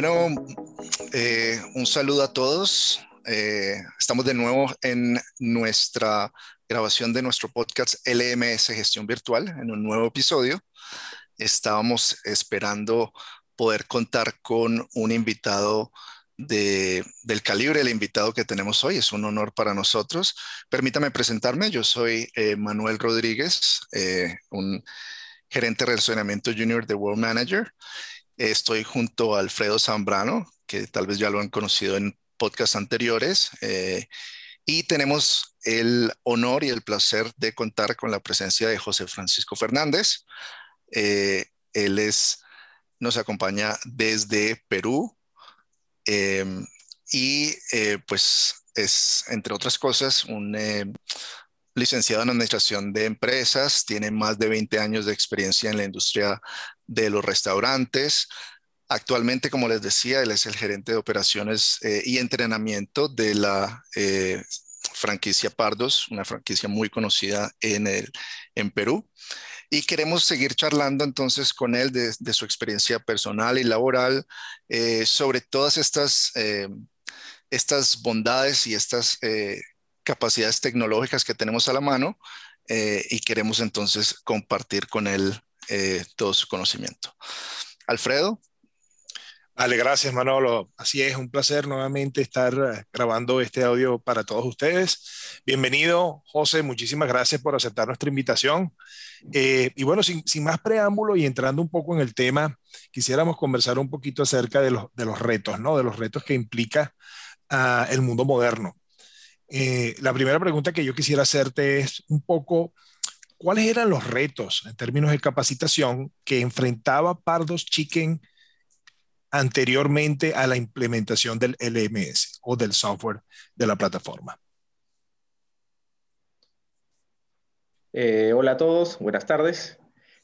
Bueno, eh, un saludo a todos. Eh, estamos de nuevo en nuestra grabación de nuestro podcast LMS Gestión Virtual, en un nuevo episodio. Estábamos esperando poder contar con un invitado del calibre del invitado que tenemos hoy. Es un honor para nosotros. Permítame presentarme. Yo soy eh, Manuel Rodríguez, un gerente de relacionamiento junior de World Manager. Estoy junto a Alfredo Zambrano, que tal vez ya lo han conocido en podcasts anteriores. Eh, y tenemos el honor y el placer de contar con la presencia de José Francisco Fernández. Eh, él es, nos acompaña desde Perú em, y eh, pues es, entre otras cosas, un licenciado en Administración de Empresas, tiene más de 20 años de experiencia en la industria de los restaurantes. Actualmente, como les decía, él es el gerente de operaciones eh, y entrenamiento de la eh, franquicia Pardos, una franquicia muy conocida en, el, en Perú. Y queremos seguir charlando entonces con él de, su experiencia personal y laboral eh, sobre todas estas, estas bondades y estas capacidades tecnológicas que tenemos a la mano y queremos entonces compartir con él eh, todo su conocimiento. Alfredo. Vale, gracias Manolo. Así es, un placer nuevamente estar eh, grabando este audio para todos ustedes. Bienvenido, José, muchísimas gracias por aceptar nuestra invitación. Eh, y bueno, sin, más preámbulo y entrando un poco en el tema, quisiéramos conversar un poquito acerca de los, de los retos, ¿no? De los retos que implica ah, el mundo moderno. la primera pregunta que yo quisiera hacerte es un poco ¿cuáles eran los retos en términos de capacitación que enfrentaba Pardos Chicken anteriormente a la implementación del LMS o del software de la plataforma? Eh, hola a todos, buenas tardes.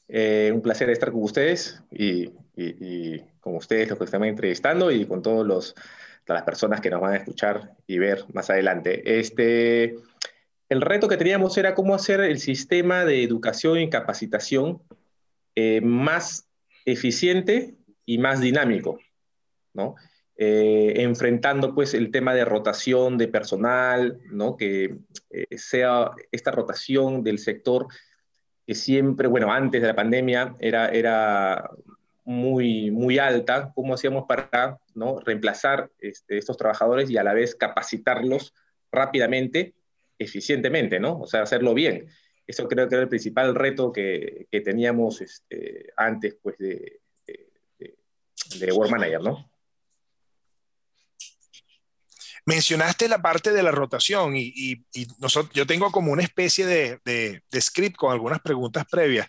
Eh, un placer estar con ustedes y, con ustedes los que están entrevistando y con todos los, todas las personas que nos van a escuchar y ver más adelante. Este, el reto que teníamos era cómo hacer el sistema de educación y capacitación eh, más eficiente y más dinámico, ¿no? Eh, enfrentando pues el tema de rotación de personal, ¿no? Que eh, sea esta rotación del sector que siempre, bueno, antes de la pandemia era, era muy, muy alta, cómo hacíamos para ¿no? reemplazar este, estos trabajadores y a la vez capacitarlos rápidamente eficientemente, ¿no? O sea, hacerlo bien. Eso creo que era el principal reto que, que teníamos este, antes, pues, de, de, de World Manager, ¿no? Mencionaste la parte de la rotación y, y, nosotros, yo tengo como una especie de, de, script con algunas preguntas previas,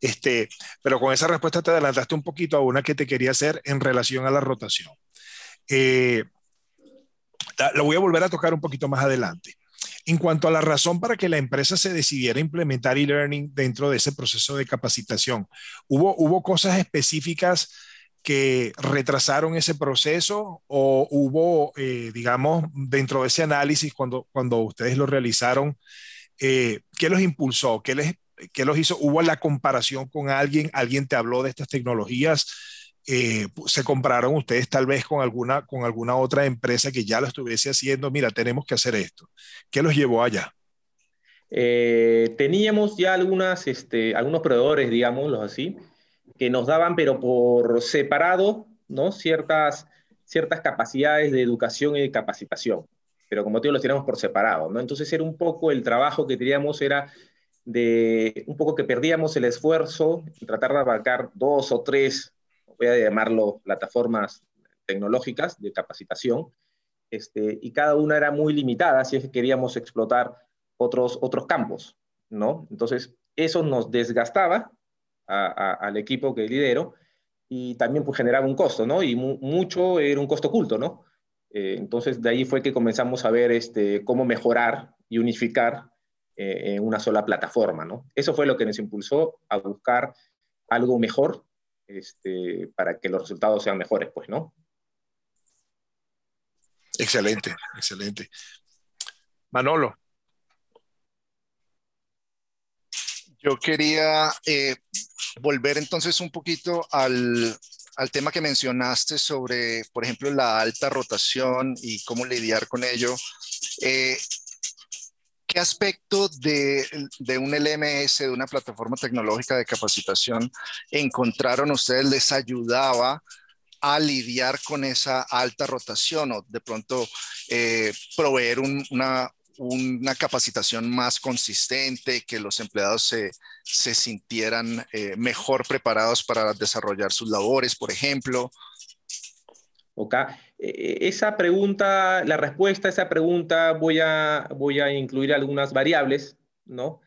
este, pero con esa respuesta te adelantaste un poquito a una que te quería hacer en relación a la rotación. Eh, lo voy a volver a tocar un poquito más adelante. En cuanto a la razón para que la empresa se decidiera implementar e-learning dentro de ese proceso de capacitación, ¿hubo, hubo cosas específicas que retrasaron ese proceso o hubo, eh, digamos, dentro de ese análisis, cuando, cuando ustedes lo realizaron, eh, ¿qué los impulsó? ¿Qué, les, ¿Qué los hizo? ¿Hubo la comparación con alguien? ¿Alguien te habló de estas tecnologías? Eh, se compraron ustedes tal vez con alguna, con alguna otra empresa que ya lo estuviese haciendo, mira, tenemos que hacer esto. ¿Qué los llevó allá? Eh, teníamos ya algunas, este, algunos proveedores, digámoslo así, que nos daban, pero por separado, ¿no? Ciertas, ciertas capacidades de educación y de capacitación. Pero como te digo, los teníamos por separado, ¿no? Entonces era un poco el trabajo que teníamos era de un poco que perdíamos el esfuerzo en tratar de abarcar dos o tres voy a llamarlo plataformas tecnológicas de capacitación, este, y cada una era muy limitada si es que queríamos explotar otros, otros campos, ¿no? Entonces, eso nos desgastaba al equipo que lidero y también pues, generaba un costo, ¿no? Y mucho era un costo oculto, ¿no? Eh, entonces, de ahí fue que comenzamos a ver este, cómo mejorar y unificar eh, en una sola plataforma, ¿no? Eso fue lo que nos impulsó a buscar algo mejor este, para que los resultados sean mejores, pues, ¿no? Excelente, excelente. Manolo. Yo quería eh, volver entonces un poquito al, al tema que mencionaste sobre, por ejemplo, la alta rotación y cómo lidiar con ello, eh, ¿qué aspecto de, de, un LMS, de una plataforma tecnológica de capacitación, encontraron ustedes les ayudaba a lidiar con esa alta rotación o de pronto eh, proveer una, una capacitación más consistente, que los empleados se, se sintieran eh, mejor preparados para desarrollar sus labores, por ejemplo. Ok, eh, esa pregunta, la respuesta a esa pregunta voy a, voy a incluir algunas variables, ¿no?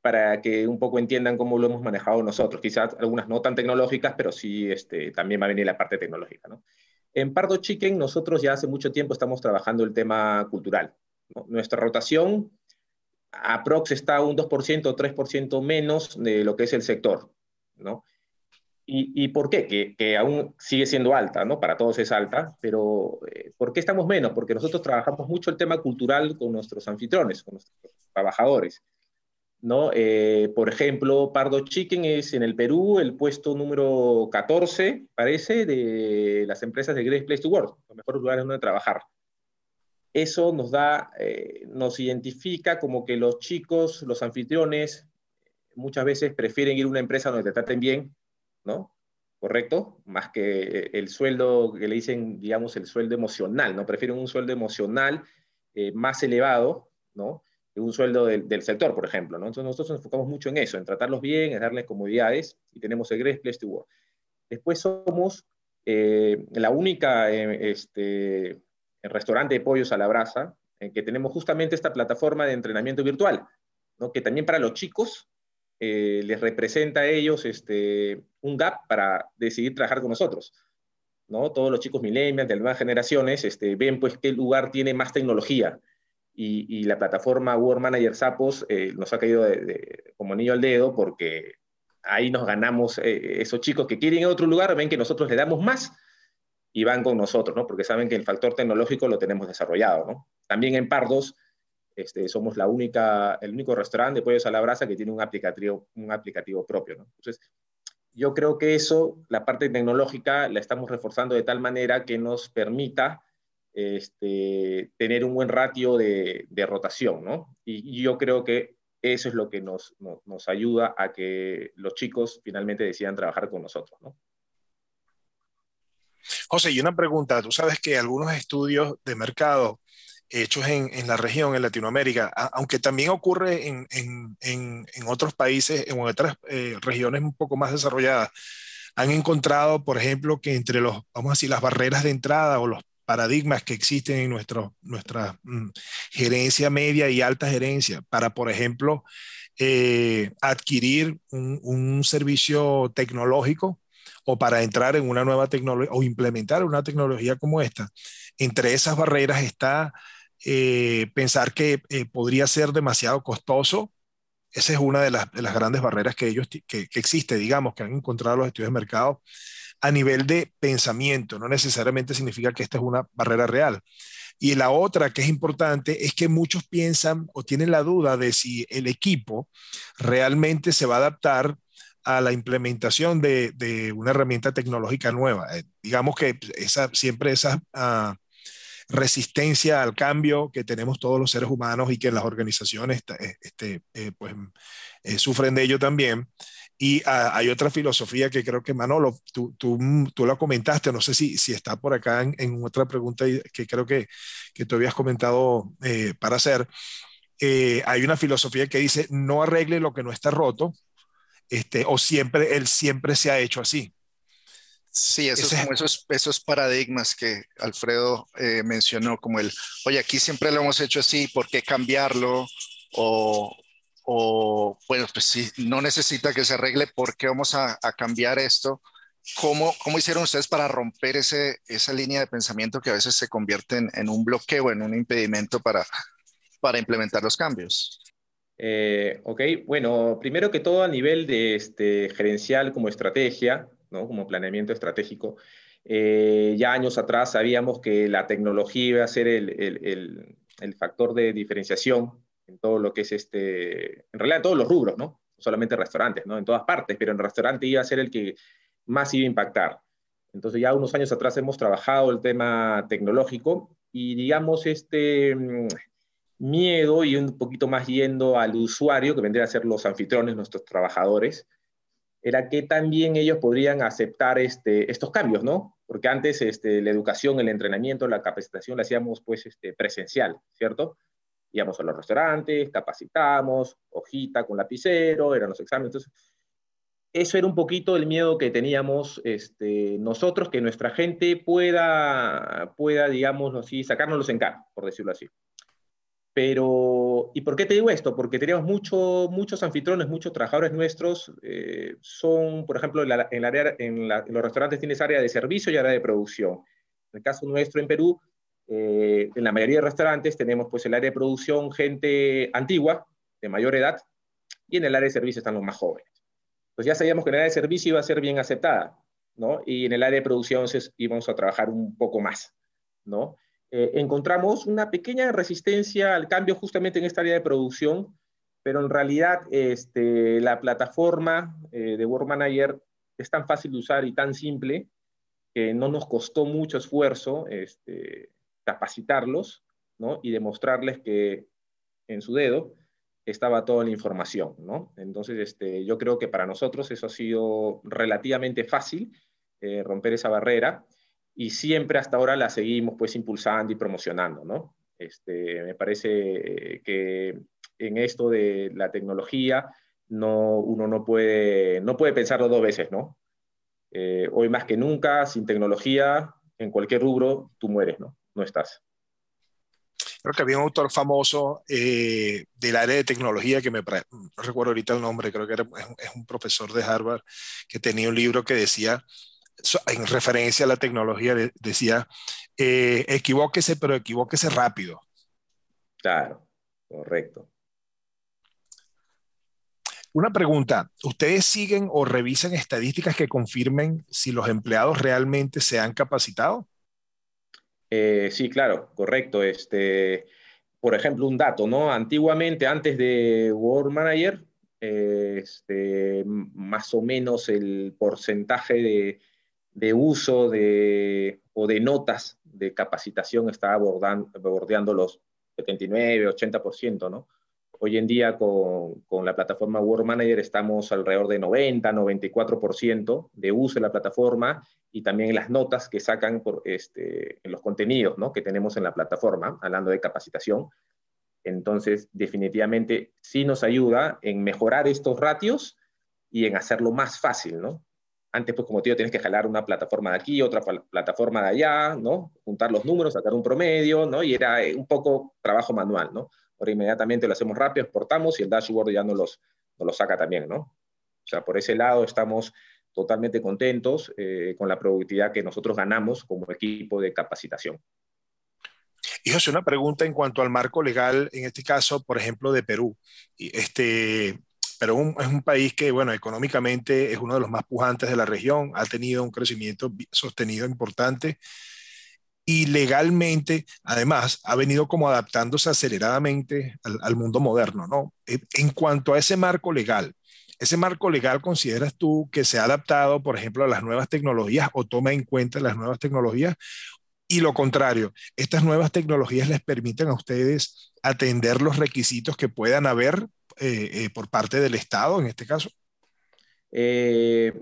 Para que un poco entiendan cómo lo hemos manejado nosotros. Quizás algunas no tan tecnológicas, pero sí este, también va a venir la parte tecnológica, ¿no? En Pardo Chicken nosotros ya hace mucho tiempo estamos trabajando el tema cultural, nuestra rotación aprox está un 2% o 3% menos de lo que es el sector, ¿no? ¿Y, por qué? Que, aún sigue siendo alta, ¿no? Para todos es alta, pero eh, ¿por qué estamos menos? Porque nosotros trabajamos mucho el tema cultural con nuestros anfitriones, con nuestros trabajadores, ¿no? Eh, por ejemplo, Pardo Chicken es en el Perú el puesto número 14, parece, de las empresas de Great Place to Work, los mejores lugares donde trabajar eso nos da, eh, nos identifica como que los chicos, los anfitriones, muchas veces prefieren ir a una empresa donde te traten bien, ¿no? ¿Correcto? Más que el sueldo que le dicen, digamos, el sueldo emocional, ¿no? Prefieren un sueldo emocional eh, más elevado, ¿no? Que un sueldo del, sector, por ejemplo, ¿no? Entonces nosotros nos enfocamos mucho en eso, en tratarlos bien, en darles comodidades, y tenemos el Great Place to Work. Después somos eh, la única este, el restaurante de pollos a la brasa, en que tenemos justamente esta plataforma de entrenamiento virtual, ¿no? que también para los chicos eh, les representa a ellos este, un gap para decidir trabajar con nosotros. ¿no? Todos los chicos millennials de nuevas generaciones este, ven pues qué lugar tiene más tecnología y, la plataforma World Manager Sapos eh, nos ha caído como niño al dedo porque ahí nos ganamos eh, esos chicos que quieren ir a otro lugar, ven que nosotros le damos más y van con nosotros, ¿no? Porque saben que el factor tecnológico lo tenemos desarrollado, ¿no? También en Pardos este, somos la única, el único restaurante de pollos a la brasa que tiene un aplicativo, un aplicativo propio. Entonces, yo creo que eso, la parte tecnológica, la estamos reforzando de tal manera que nos permita este, tener un buen ratio de, rotación, ¿no? Y, y, yo creo que eso es lo que nos, nos, nos ayuda a que los chicos finalmente decidan trabajar con nosotros, ¿no? José, y una pregunta. Tú sabes que algunos estudios de mercado hechos en, la región, en Latinoamérica, aunque también ocurre en, otros países, en otras eh, regiones un poco más desarrolladas, han encontrado, por ejemplo, que entre los, vamos a decir, las barreras de entrada o los paradigmas que existen en nuestro, nuestra mm, gerencia media y alta gerencia para, por ejemplo, eh, adquirir un, servicio tecnológico o para entrar en una nueva tecnología o implementar una tecnología como esta. Entre esas barreras está eh, pensar que eh, podría ser demasiado costoso. Esa es una de las, grandes barreras que ellos que, existe, digamos, que han encontrado los estudios de mercado a nivel de pensamiento. No necesariamente significa que esta es una barrera real. Y la otra que es importante es que muchos piensan o tienen la duda de si el equipo realmente se va a adaptar a la implementación de, una herramienta tecnológica nueva. Eh, digamos que esa, siempre esa ah, resistencia al cambio que tenemos todos los seres humanos y que las organizaciones eh, este, eh, pues, sufren de ello también. Y ah, hay otra filosofía que creo que Manolo, tú, tú, tú la comentaste, no sé si, si está por acá en, otra pregunta que creo que, que tú habías comentado para hacer. hay una filosofía que dice, no arregle lo que no está roto, este, o siempre, él siempre se ha hecho así. Sí, esos, esos, esos paradigmas que Alfredo eh, mencionó, como el, oye, aquí siempre lo hemos hecho así, ¿por qué cambiarlo? O, o bueno, pues si no necesita que se arregle, ¿por qué vamos a, a cambiar esto? ¿Cómo, ¿Cómo, hicieron ustedes para romper ese, esa línea de pensamiento que a veces se convierte en, en un bloqueo, en un impedimento para, para implementar los cambios? Eh, ok, bueno, primero que todo a nivel de este, gerencial como estrategia, ¿no? como planeamiento estratégico, eh, ya años atrás sabíamos que la tecnología iba a ser el, el, el, factor de diferenciación en todo lo que es este, en realidad en todos los rubros, ¿no? solamente restaurantes, ¿no? En todas partes, pero en restaurante iba a ser el que más iba a impactar. Entonces ya unos años atrás hemos trabajado el tema tecnológico y digamos este mm, miedo y un poquito más yendo al usuario, que vendría a ser los anfitriones, nuestros trabajadores, era que también ellos podrían aceptar este, estos cambios, ¿no? Porque antes este, la educación, el entrenamiento, la capacitación la hacíamos pues este, presencial, ¿cierto? Íbamos a los restaurantes, capacitamos, hojita con lapicero, eran los exámenes. Entonces, eso era un poquito el miedo que teníamos este, nosotros, que nuestra gente pueda, pueda digamos así, sacárnoslos en cara, por decirlo así. Pero, ¿y por qué te digo esto? Porque teníamos mucho, muchos anfitriones, muchos trabajadores nuestros, eh, son, por ejemplo, en, en, área, en, los restaurantes tienes área de servicio y área de producción. En el caso nuestro en Perú, eh, en la mayoría de restaurantes tenemos pues el área de producción gente antigua, de mayor edad, y en el área de servicio están los más jóvenes. Pues ya sabíamos que en el área de servicio iba a ser bien aceptada, ¿no? Y en el área de producción íbamos a trabajar un poco más, ¿no? Eh, encontramos una pequeña resistencia al cambio justamente en esta área de producción, pero en realidad este, la plataforma eh, de Work Manager es tan fácil de usar y tan simple que no nos costó mucho esfuerzo este, capacitarlos y demostrarles que en su dedo estaba toda la información. Entonces, este, yo creo que para nosotros eso ha sido relativamente fácil, eh, romper esa barrera y siempre hasta ahora la seguimos pues impulsando y promocionando, ¿no? Este, me parece que en esto de la tecnología no, uno no puede, no puede pensarlo dos veces, ¿no? Eh, hoy más que nunca, sin tecnología, en cualquier rubro, tú mueres, ¿no? No estás. Creo que había un autor famoso eh, del área de tecnología que me no recuerdo ahorita el nombre, creo que era, es un profesor de Harvard que tenía un libro que decía en referencia a la tecnología, decía, eh, equivóquese, pero equivóquese rápido. Claro, correcto. Una pregunta, ¿ustedes siguen o revisan estadísticas que confirmen si los empleados realmente se han capacitado? Eh, sí, claro, correcto. Este, por ejemplo, un dato, ¿no? Antiguamente, antes de World Manager, este, más o menos el porcentaje de, de uso de, o de notas de capacitación está bordeando los 79, 80%, ¿no? Hoy en día con, con, la plataforma Work Manager estamos alrededor de 90, 94% de uso de la plataforma y también las notas que sacan por este, en los contenidos ¿no? que tenemos en la plataforma, hablando de capacitación. Entonces, definitivamente sí nos ayuda en mejorar estos ratios y en hacerlo más fácil, ¿no? Antes, pues como te digo, tienes que jalar una plataforma de aquí, otra plataforma de allá, ¿no? Juntar los números, sacar un promedio, ¿no? Y era eh, un poco trabajo manual, ¿no? Ahora inmediatamente lo hacemos rápido, exportamos y el dashboard ya nos los, nos los saca también, ¿no? O sea, por ese lado estamos totalmente contentos eh, con la productividad que nosotros ganamos como equipo de capacitación. Y José, una pregunta en cuanto al marco legal, en este caso, por ejemplo, de Perú. Este, pero es un país que, bueno, económicamente es uno de los más pujantes de la región, ha tenido un crecimiento sostenido importante y legalmente, además, ha venido como adaptándose aceleradamente al, mundo moderno, ¿no? En cuanto a ese marco legal, ¿ese marco legal consideras tú que se ha adaptado, por ejemplo, a las nuevas tecnologías o toma en cuenta las nuevas tecnologías? Y lo contrario, ¿estas nuevas tecnologías les permiten a ustedes atender los requisitos que puedan haber eh, eh, por parte del Estado en este caso? Eh,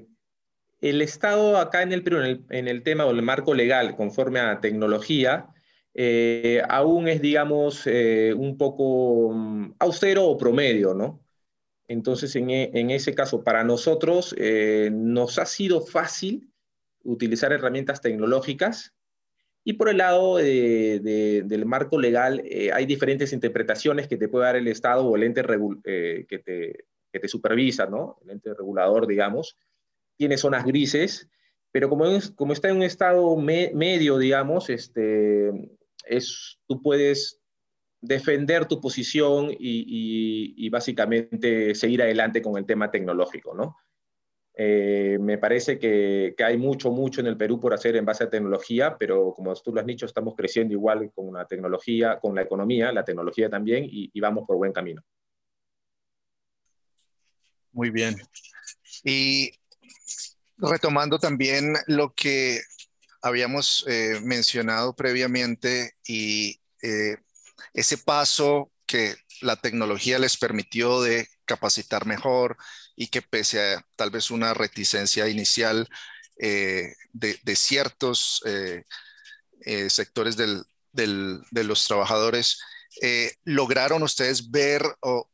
el Estado acá en el Perú, en el, tema o el marco legal conforme a tecnología, aún es, digamos, un poco mm, austero o promedio, ¿no? Entonces, en, en ese caso, para nosotros nos ha sido fácil utilizar herramientas tecnológicas y por el lado del marco legal, eh, hay diferentes interpretaciones que te puede dar el Estado o el ente eh, que, te, que, te, supervisa, ¿no? El ente regulador, digamos. Tiene zonas grises, pero como, como está en un estado medio, digamos, este, es, tú puedes defender tu posición y, y, básicamente seguir adelante con el tema tecnológico, ¿no? Eh, me parece que, hay mucho, mucho en el Perú por hacer en base a tecnología, pero como tú lo has dicho, estamos creciendo igual con la tecnología, con la economía, la tecnología también, y, vamos por buen camino. Muy bien. Y retomando también lo que habíamos eh, mencionado previamente y eh, ese paso que la tecnología les permitió de capacitar mejor y que pese a tal vez una reticencia inicial eh, de, ciertos sectores de los trabajadores, lograron ustedes ver o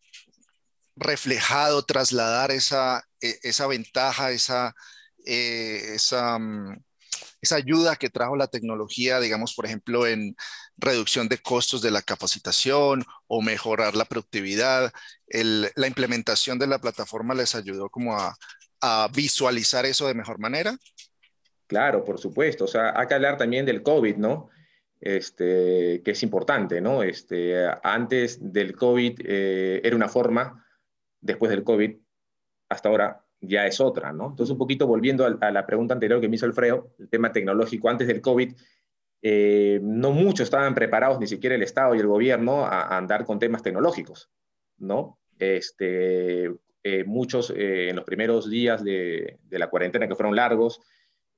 reflejado, trasladar esa, esa ventaja, esa, esa, mm, esa ayuda que trajo la tecnología, digamos, por ejemplo, en reducción de costos de la capacitación o mejorar la productividad. la implementación de la plataforma les ayudó como a, visualizar eso de mejor manera. Claro, por supuesto. O sea, hay que hablar también del COVID, ¿no? Este, que es importante, ¿no? Este, antes del COVID eh, era una forma, después del COVID, hasta ahora ya es otra, ¿no? Entonces, un poquito volviendo a, la pregunta anterior que me hizo Alfredo, el tema tecnológico, antes del COVID, eh, no muchos estaban preparados, ni siquiera el Estado y el gobierno, a, andar con temas tecnológicos, ¿no? Este, eh, muchos eh, en los primeros días de, la cuarentena, que fueron largos,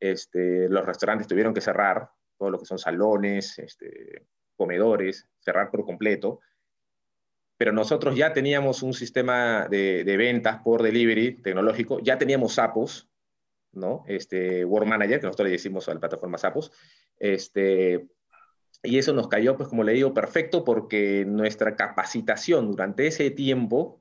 este, los restaurantes tuvieron que cerrar, todo lo que son salones, este, comedores, cerrar por completo pero nosotros ya teníamos un sistema de, ventas por delivery tecnológico, ya teníamos SAPOS, ¿no? Este, Word Manager, que nosotros le decimos a la plataforma SAPOS, este, y eso nos cayó, pues como le digo, perfecto porque nuestra capacitación durante ese tiempo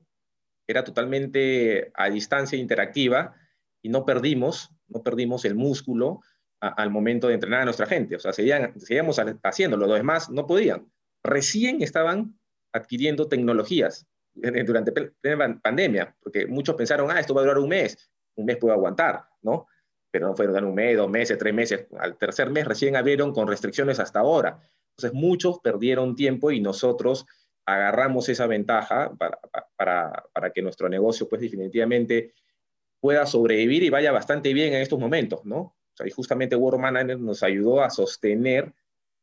era totalmente a distancia interactiva y no perdimos, no perdimos el músculo al momento de entrenar a nuestra gente. O sea, seguían, seguíamos haciéndolo, los demás no podían. Recién estaban adquiriendo tecnologías durante la pandemia, porque muchos pensaron, ah, esto va a durar un mes, un mes puede aguantar, ¿no? Pero no fue durar un mes, dos meses, tres meses, al tercer mes recién abrieron con restricciones hasta ahora. Entonces muchos perdieron tiempo y nosotros agarramos esa ventaja para, para, para que nuestro negocio, pues definitivamente pueda sobrevivir y vaya bastante bien en estos momentos, ¿no? Y justamente World Manager nos ayudó a sostener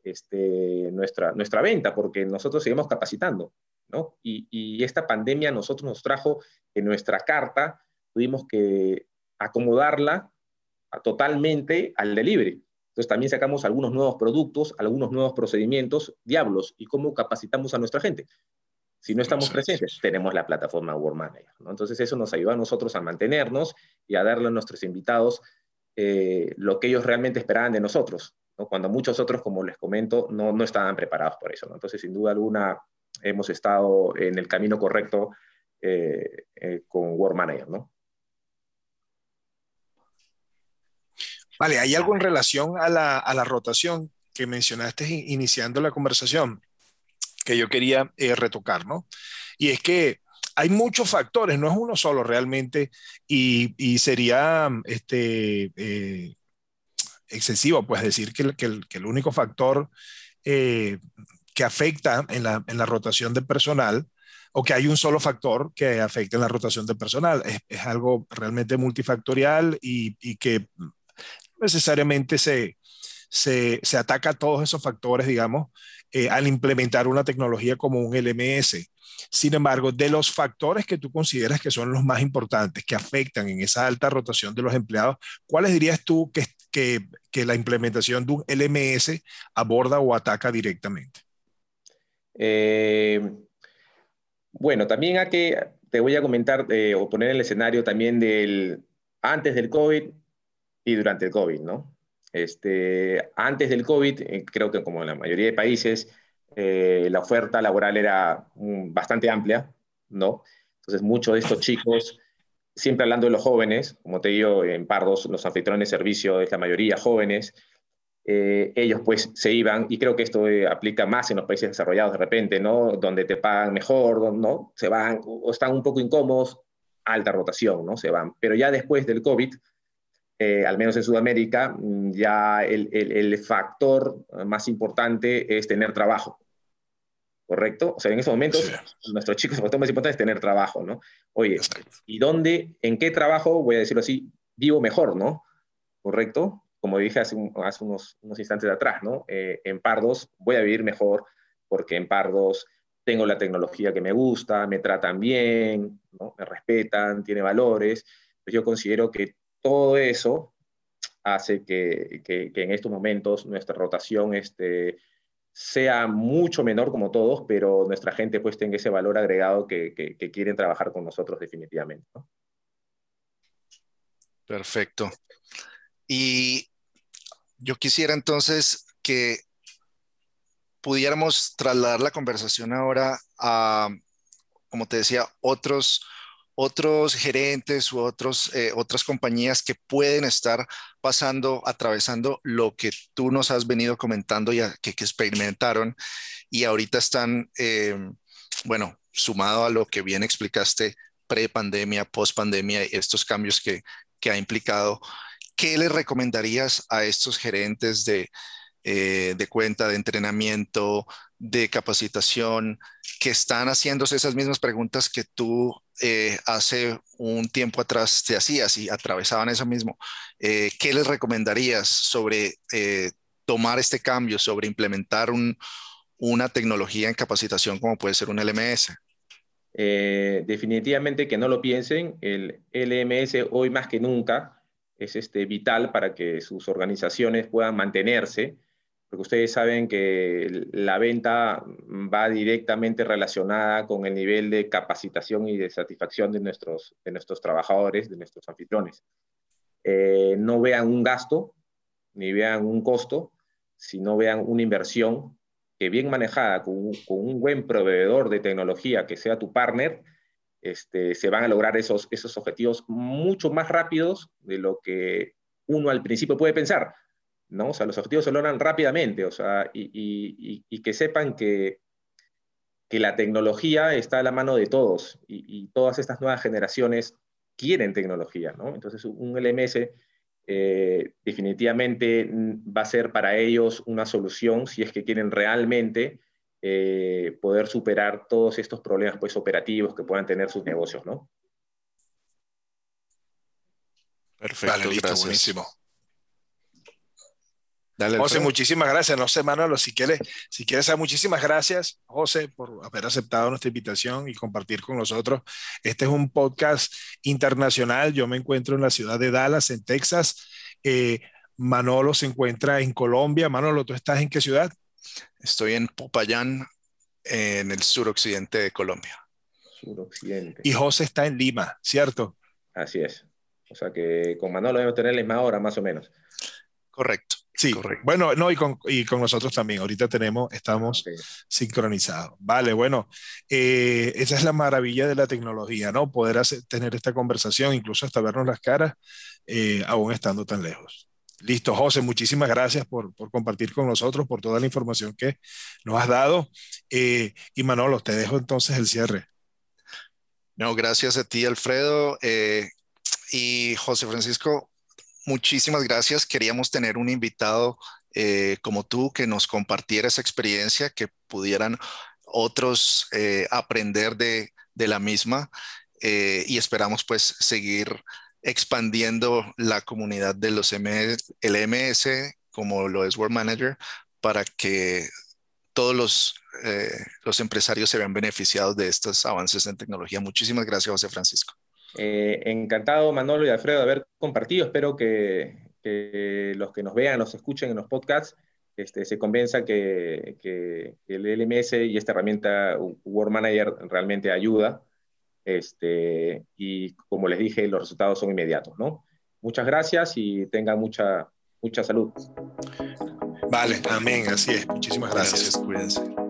este, nuestra, nuestra venta, porque nosotros seguimos capacitando, ¿no? Y, esta pandemia nosotros nos trajo en nuestra carta, tuvimos que acomodarla totalmente al delivery. Entonces también sacamos algunos nuevos productos, algunos nuevos procedimientos, diablos, y cómo capacitamos a nuestra gente. Si no estamos presentes, tenemos la plataforma World Manager. ¿no? Entonces eso nos ayuda a nosotros a mantenernos y a darle a nuestros invitados eh, lo que ellos realmente esperaban de nosotros, cuando muchos otros, como les comento, no, no estaban preparados por eso. Entonces, sin duda alguna, hemos estado en el camino correcto eh, eh, con Word Manager. ¿no? Vale, ¿hay algo en relación a la, a la rotación que mencionaste iniciando la conversación que yo quería eh, retocar, ¿no? Y es que hay muchos factores, no es uno solo realmente, y, y sería este, excesivo, pues decir que, el, único factor eh, que afecta en la, rotación de personal o que hay un solo factor que afecta en la rotación de personal. Es, algo realmente multifactorial y, que necesariamente se, se, ataca a todos esos factores, digamos, eh, al implementar una tecnología como un LMS. Sin embargo, de los factores que tú consideras que son los más importantes, que afectan en esa alta rotación de los empleados, ¿cuáles dirías tú que, que, la implementación de un LMS aborda o ataca directamente? Eh, bueno, también hay que, te voy a comentar eh, o poner el escenario también del antes del COVID y durante el COVID, ¿no? Este, antes del COVID, eh, creo que como en la mayoría de países, eh, la oferta laboral era mm, bastante amplia, ¿no? Entonces, muchos de estos chicos, siempre hablando de los jóvenes, como te digo, en Pardos, los anfitriones de servicio es la mayoría jóvenes, eh, ellos pues se iban, y creo que esto eh, aplica más en los países desarrollados de repente, ¿no? Donde te pagan mejor, ¿no? Se van o están un poco incómodos, alta rotación, ¿no? Se van. Pero ya después del COVID, al menos en Sudamérica, mm, ya el, el, factor más importante es tener trabajo. ¿correcto? O sea, en esos momentos, nuestros chicos, lo más importante es tener trabajo, ¿no? Oye, ¿y dónde, en qué trabajo, voy a decirlo así, vivo mejor, ¿no? ¿Correcto? Como dije hace, hace unos, unos, instantes atrás, ¿no? Eh, en Pardos voy a vivir mejor porque en Pardos tengo la tecnología que me gusta, me tratan bien, ¿no? me respetan, tiene valores. Pues yo considero que todo eso hace que, en estos momentos nuestra rotación este, sea mucho menor como todos, pero nuestra gente pues tenga ese valor agregado que, quieren trabajar con nosotros definitivamente. Perfecto. Y yo quisiera entonces que pudiéramos trasladar la conversación ahora a, como te decía, otros otros gerentes u otros, eh, otras compañías que pueden estar pasando, atravesando lo que tú nos has venido comentando y que, experimentaron y ahorita están, em, bueno, sumado a lo que bien explicaste pre-pandemia, post-pandemia estos cambios que, que ha implicado, ¿qué le recomendarías a estos gerentes de, eh, de cuenta, de entrenamiento, de capacitación, que están haciéndose esas mismas preguntas que tú eh, hace un tiempo atrás te hacías y atravesaban eso mismo. Eh, ¿Qué les recomendarías sobre tomar este cambio, sobre implementar una tecnología en capacitación como puede ser un LMS? definitivamente que no lo piensen, el LMS hoy más que nunca es este, vital para que sus organizaciones puedan mantenerse porque ustedes saben que la venta va directamente relacionada con el nivel de capacitación y de satisfacción de nuestros, de nuestros trabajadores, de nuestros anfitriones. Eh, no vean un gasto, ni vean un costo, sino vean una inversión que bien manejada con un, buen proveedor de tecnología que sea tu partner, este, se van a lograr esos, esos objetivos mucho más rápidos de lo que uno al principio puede pensar ¿no? O sea, los objetivos se logran rápidamente, o sea, y, que sepan que, que, la tecnología está a la mano de todos y, todas estas nuevas generaciones quieren tecnología, ¿no? Entonces, un LMS eh, definitivamente va a ser para ellos una solución si es que quieren realmente eh, poder superar todos estos problemas pues, operativos que puedan tener sus negocios, ¿no? Perfecto, listo, buenísimo. José, muchísimas gracias. No sé, Manolo, si quieres, si quieres, muchísimas gracias, José, por haber aceptado nuestra invitación y compartir con nosotros. Este es un podcast internacional. Yo me encuentro en la ciudad de Dallas, en Texas. Eh, Manolo se encuentra en Colombia. Manolo, ¿tú estás en qué ciudad? Estoy en Popayán, en el suroccidente de Colombia. Suroccidente. Y José está en Lima, ¿cierto? Así es. O sea que con Manolo debemos tener la misma hora, más o menos. Correcto. Sí, bueno, no, y con, y con, nosotros también. Ahorita tenemos, estamos sincronizados. Vale, bueno, eh, esa es la maravilla de la tecnología, ¿no? Poder hacer, tener esta conversación, incluso hasta vernos las caras, eh, aún estando tan lejos. Listo, José, muchísimas gracias por, por, compartir con nosotros, por toda la información que nos has dado. Eh, y Manolo, te dejo entonces el cierre. No, gracias a ti, Alfredo. y José Francisco, muchísimas gracias. Queríamos tener un invitado eh, como tú que nos compartiera esa experiencia, que pudieran otros eh, aprender de, la misma eh, y esperamos pues seguir expandiendo la comunidad de los LMS como lo es World Manager para que todos los, los empresarios se vean beneficiados de estos avances en tecnología. Muchísimas gracias, José Francisco. Eh, encantado, Manolo y Alfredo, de haber compartido. Espero que, los que nos vean, nos escuchen en los podcasts, este, se convenza que, el LMS y esta herramienta Word Manager realmente ayuda. Este, y como les dije, los resultados son inmediatos. ¿no? Muchas gracias y tengan mucha, mucha salud. Vale, amén, así es. Muchísimas gracias. gracias cuídense.